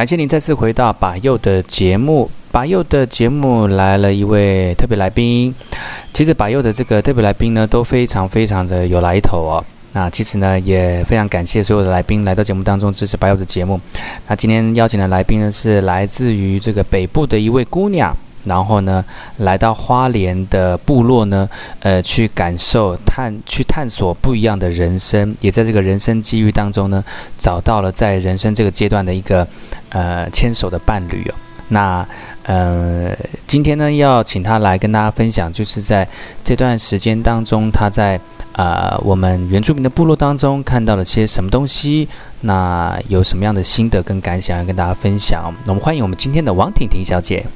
感谢您再次回到把右的节目。把右的节目来了一位特别来宾。其实把右的这个特别来宾呢，都非常非常的有来头哦。那其实呢，也非常感谢所有的来宾来到节目当中支持把右的节目。那今天邀请的来宾呢，是来自于这个北部的一位姑娘。然后呢，来到花莲的部落呢，呃，去感受、探、去探索不一样的人生，也在这个人生机遇当中呢，找到了在人生这个阶段的一个呃牵手的伴侣哦。那呃，今天呢，要请他来跟大家分享，就是在这段时间当中，他在呃我们原住民的部落当中看到了些什么东西，那有什么样的心得跟感想要跟大家分享。那我们欢迎我们今天的王婷婷小姐。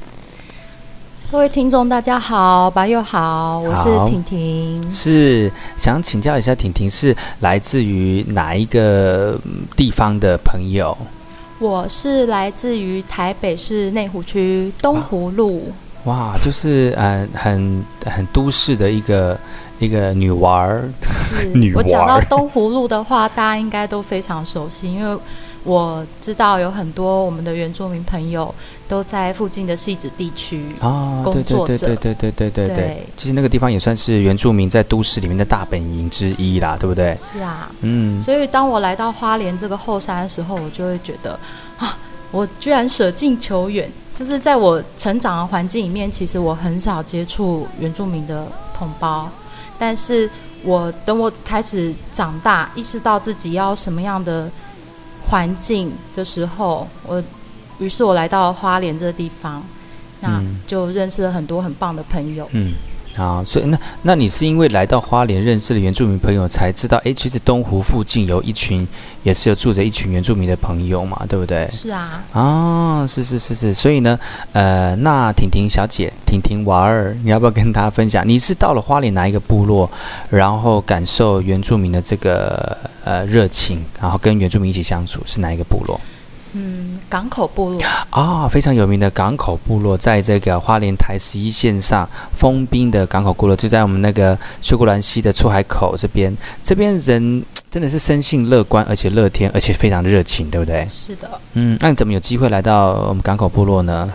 各位听众，大家好，白又好，我是婷婷，是想请教一下，婷婷是来自于哪一个地方的朋友？我是来自于台北市内湖区东湖路。哇，就是嗯，很很都市的一个一个女娃儿。是 女娃儿。我讲到东湖路的话，大家应该都非常熟悉，因为。我知道有很多我们的原住民朋友都在附近的戏子地区哦工作着。对对对对对对。其实那个地方也算是原住民在都市里面的大本营之一啦对不对？是啊。嗯。所以当我来到花莲这个后山的时候我就会觉得啊我居然舍近求远。就是在我成长的环境里面其实我很少接触原住民的同胞。但是我等我开始长大意识到自己要什么样的环境的时候，我于是我来到了花莲这个地方，那就认识了很多很棒的朋友。嗯，好，所以那那你是因为来到花莲认识了原住民朋友，才知道，哎，其实东湖附近有一群，也是有住着一群原住民的朋友嘛，对不对？是啊。啊，是是是是，所以呢，呃，那婷婷小姐，婷婷娃儿，你要不要跟大家分享？你是到了花莲哪一个部落，然后感受原住民的这个？呃，热情，然后跟原住民一起相处，是哪一个部落？嗯，港口部落啊、哦，非常有名的港口部落，在这个花莲台十一线上封滨的港口部落，就在我们那个秀姑兰溪的出海口这边。这边人真的是生性乐观，而且乐天，而且非常热情，对不对？是的。嗯，那你怎么有机会来到我们港口部落呢？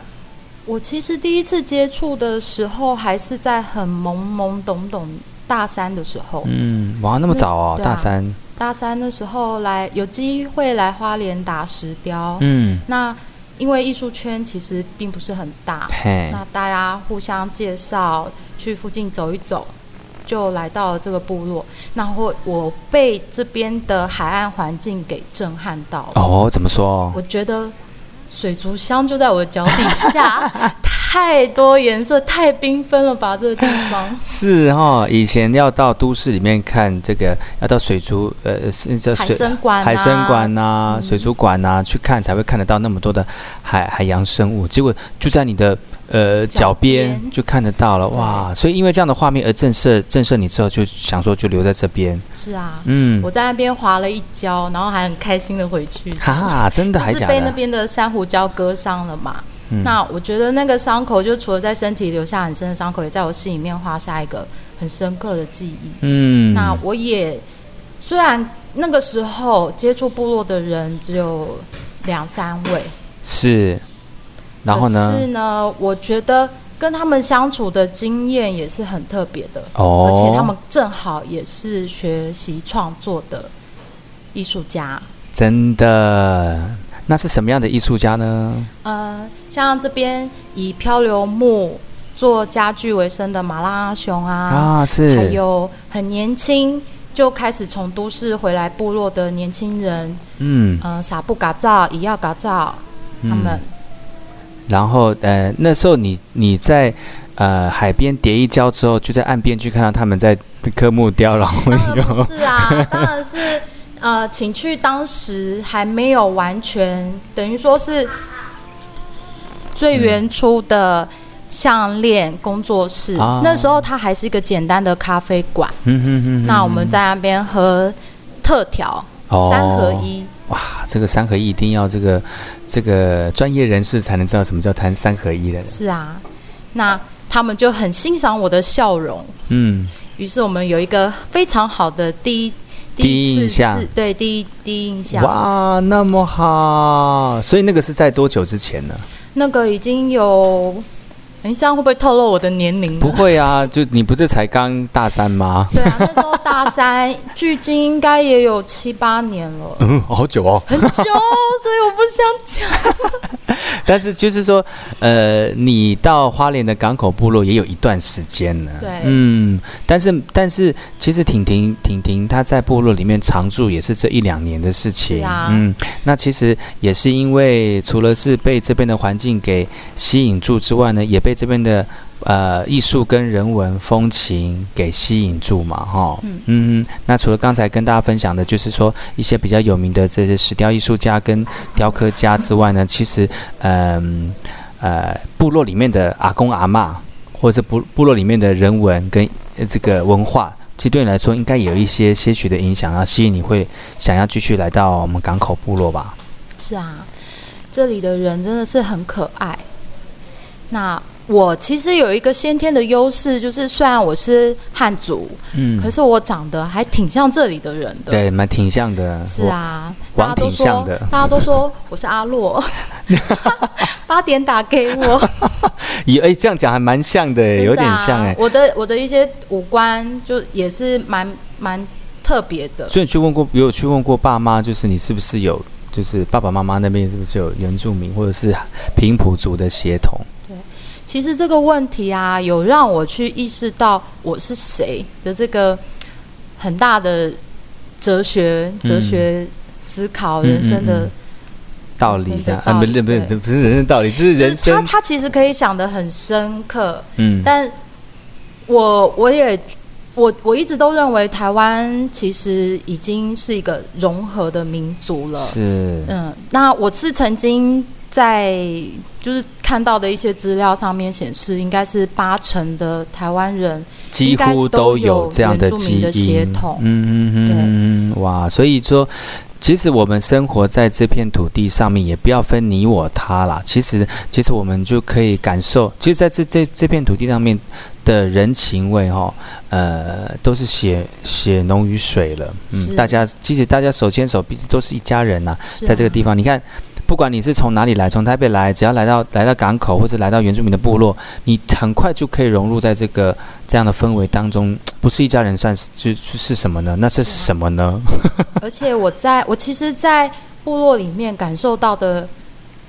我其实第一次接触的时候，还是在很懵懵懂懂大三的时候。嗯，哇，那么早哦，啊、大三。大三的时候来有机会来花莲打石雕，嗯，那因为艺术圈其实并不是很大，那大家互相介绍去附近走一走，就来到了这个部落，然后我被这边的海岸环境给震撼到了。哦，怎么说？我觉得水族箱就在我的脚底下。太多颜色，太缤纷了吧！这个地方 是哈、哦，以前要到都市里面看这个，要到水族呃，叫水海生馆、啊、海参馆呐、水族馆呐、啊、去看，才会看得到那么多的海海洋生物。结果就在你的呃脚边就看得到了，哇！所以因为这样的画面而震慑震慑你之后，就想说就留在这边。是啊，嗯，我在那边滑了一跤，然后还很开心的回去。哈，真的还假的？是被那边的珊瑚礁割伤了嘛？嗯、那我觉得那个伤口，就除了在身体留下很深的伤口，也在我心里面画下一个很深刻的记忆。嗯，那我也虽然那个时候接触部落的人只有两三位，是，然后呢？是呢，我觉得跟他们相处的经验也是很特别的。哦，而且他们正好也是学习创作的艺术家，真的。那是什么样的艺术家呢？呃，像这边以漂流木做家具为生的马拉熊啊，啊是，还有很年轻就开始从都市回来部落的年轻人，嗯，呃，撒布嘎造、以要嘎造，他们、嗯。然后，呃，那时候你你在呃海边叠一跤之后，就在岸边去看到他们在刻木雕，然后有是啊，当然是。呃，请去当时还没有完全等于说是最原初的项链工作室。嗯、那时候它还是一个简单的咖啡馆。嗯哼哼，哼。那我们在那边喝特调、哦、三合一。哇，这个三合一一定要这个这个专业人士才能知道什么叫谈三合一的。是啊，那他们就很欣赏我的笑容。嗯。于是我们有一个非常好的第一。第一印象，对，第一第一印象。哇，那么好，所以那个是在多久之前呢？那个已经有。哎，这样会不会透露我的年龄？不会啊，就你不是才刚大三吗？对啊，那时候大三，距今应该也有七八年了。嗯，好久哦，很久，所以我不想讲。但是就是说，呃，你到花莲的港口部落也有一段时间了。对，嗯，但是但是，其实婷婷婷婷她在部落里面常住也是这一两年的事情。是啊，嗯，那其实也是因为除了是被这边的环境给吸引住之外呢，也被。被这边的呃艺术跟人文风情给吸引住嘛，哈，嗯嗯，那除了刚才跟大家分享的，就是说一些比较有名的这些石雕艺术家跟雕刻家之外呢，其实嗯呃，呃部落里面的阿公阿嬷，或者是部部落里面的人文跟这个文化，其实对你来说应该有一些些许的影响，然后吸引你会想要继续来到我们港口部落吧？是啊，这里的人真的是很可爱。那我其实有一个先天的优势，就是虽然我是汉族，嗯，可是我长得还挺像这里的人的，对，蛮挺像的。是啊，大家都说，大家都说我是阿洛，八点打给我。以哎，这样讲还蛮像的，有点像哎。我的我的一些五官就也是蛮蛮特别的。所以你去问过，有去问过爸妈，就是你是不是有，就是爸爸妈妈那边是不是有原住民或者是平埔族的血统？其实这个问题啊，有让我去意识到我是谁的这个很大的哲学、哲学思考、人生的道理的啊，不是不是不是人生道理，这是人生。他他其实可以想得很深刻，嗯，但我我也我我一直都认为台湾其实已经是一个融合的民族了，是。嗯，那我是曾经。在就是看到的一些资料上面显示，应该是八成的台湾人几乎都有这样的基因血统。嗯嗯嗯，哇！所以说，其实我们生活在这片土地上面，也不要分你我他啦。其实，其实我们就可以感受，其实在这这这片土地上面的人情味，哈，呃，都是血血浓于水了。嗯，大家其实大家手牵手，彼此都是一家人呐、啊。在这个地方，啊、你看。不管你是从哪里来，从台北来，只要来到来到港口，或者来到原住民的部落，你很快就可以融入在这个这样的氛围当中。不是一家人，算是就是什么呢？那是什么呢？而且我在我其实，在部落里面感受到的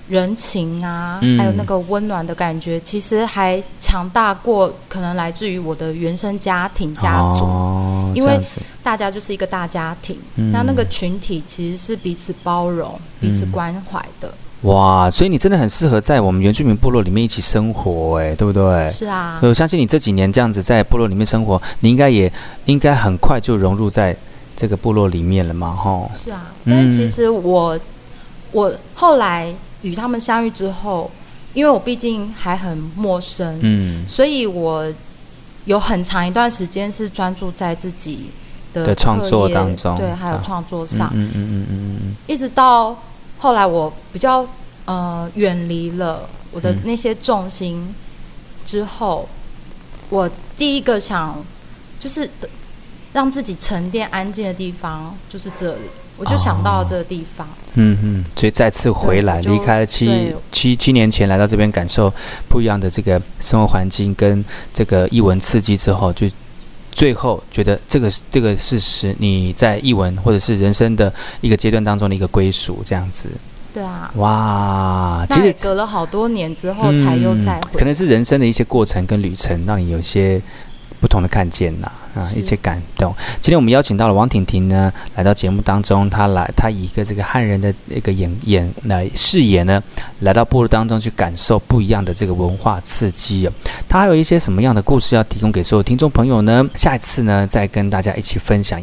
人情啊，嗯、还有那个温暖的感觉，其实还强大过可能来自于我的原生家庭家族。哦、因为大家就是一个大家庭，嗯、那那个群体其实是彼此包容、彼此关怀的。哇，所以你真的很适合在我们原住民部落里面一起生活，哎，对不对？是啊。我相信你这几年这样子在部落里面生活，你应该也应该很快就融入在这个部落里面了嘛，吼。是啊，但是其实我、嗯、我后来。与他们相遇之后，因为我毕竟还很陌生，嗯，所以我有很长一段时间是专注在自己的创作当中，对，还有创作上，嗯嗯嗯嗯嗯嗯，一直到后来我比较呃远离了我的那些重心之后，我第一个想就是让自己沉淀安静的地方就是这里。我就想到这个地方，哦、嗯嗯，所以再次回来，离开了七七七年前来到这边，感受不一样的这个生活环境跟这个译文刺激之后，就最后觉得这个这个事实，你在译文或者是人生的一个阶段当中的一个归属，这样子。对啊。哇，其实隔了好多年之后才又再回、嗯，可能是人生的一些过程跟旅程，让你有些。不同的看见呐，啊，一些感动。今天我们邀请到了王婷婷呢，来到节目当中。她来，她以一个这个汉人的一个演演来视野呢，来到部落当中去感受不一样的这个文化刺激哦。她还有一些什么样的故事要提供给所有听众朋友呢？下一次呢，再跟大家一起分享。